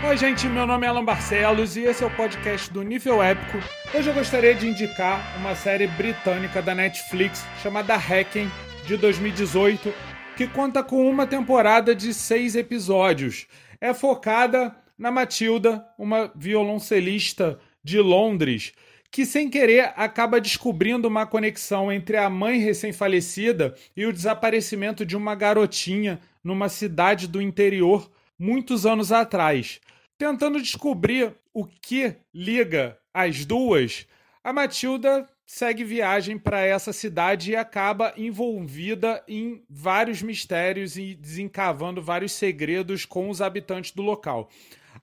Oi, gente, meu nome é Alan Barcelos e esse é o podcast do Nível Épico. Hoje eu gostaria de indicar uma série britânica da Netflix chamada Hacking, de 2018, que conta com uma temporada de seis episódios. É focada na Matilda, uma violoncelista de Londres, que sem querer acaba descobrindo uma conexão entre a mãe recém-falecida e o desaparecimento de uma garotinha numa cidade do interior muitos anos atrás. Tentando descobrir o que liga as duas, a Matilda segue viagem para essa cidade e acaba envolvida em vários mistérios e desencavando vários segredos com os habitantes do local.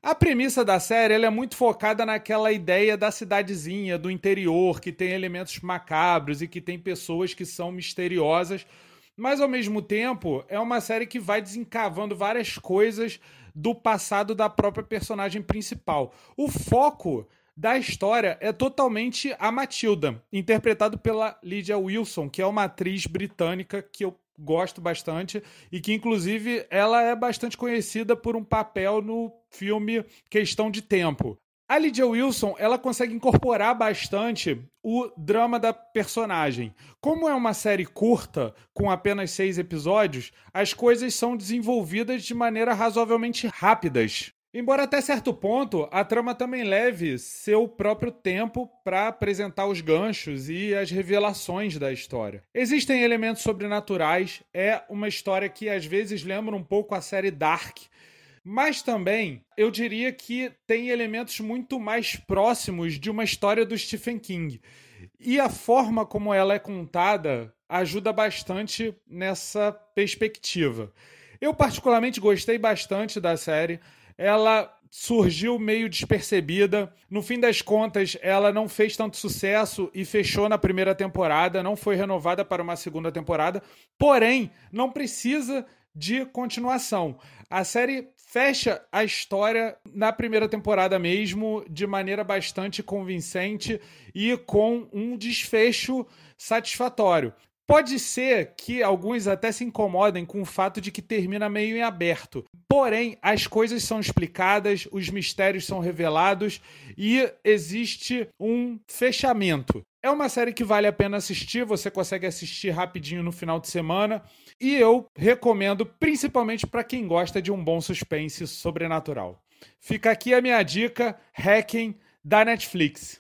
A premissa da série é muito focada naquela ideia da cidadezinha, do interior, que tem elementos macabros e que tem pessoas que são misteriosas, mas ao mesmo tempo é uma série que vai desencavando várias coisas do passado da própria personagem principal. O foco da história é totalmente a Matilda, interpretado pela Lydia Wilson, que é uma atriz britânica que eu gosto bastante e que inclusive ela é bastante conhecida por um papel no filme Questão de Tempo. A Lydia Wilson, ela consegue incorporar bastante o drama da personagem. Como é uma série curta, com apenas seis episódios, as coisas são desenvolvidas de maneira razoavelmente rápidas. Embora até certo ponto a trama também leve seu próprio tempo para apresentar os ganchos e as revelações da história. Existem elementos sobrenaturais, é uma história que às vezes lembra um pouco a série Dark, mas também eu diria que tem elementos muito mais próximos de uma história do Stephen King. E a forma como ela é contada ajuda bastante nessa perspectiva. Eu, particularmente, gostei bastante da série. Ela surgiu meio despercebida. No fim das contas, ela não fez tanto sucesso e fechou na primeira temporada, não foi renovada para uma segunda temporada. Porém, não precisa de continuação. A série fecha a história na primeira temporada mesmo, de maneira bastante convincente e com um desfecho satisfatório. Pode ser que alguns até se incomodem com o fato de que termina meio em aberto. Porém, as coisas são explicadas, os mistérios são revelados e existe um fechamento. É uma série que vale a pena assistir, você consegue assistir rapidinho no final de semana e eu recomendo principalmente para quem gosta de um bom suspense sobrenatural. Fica aqui a minha dica, Hacking da Netflix.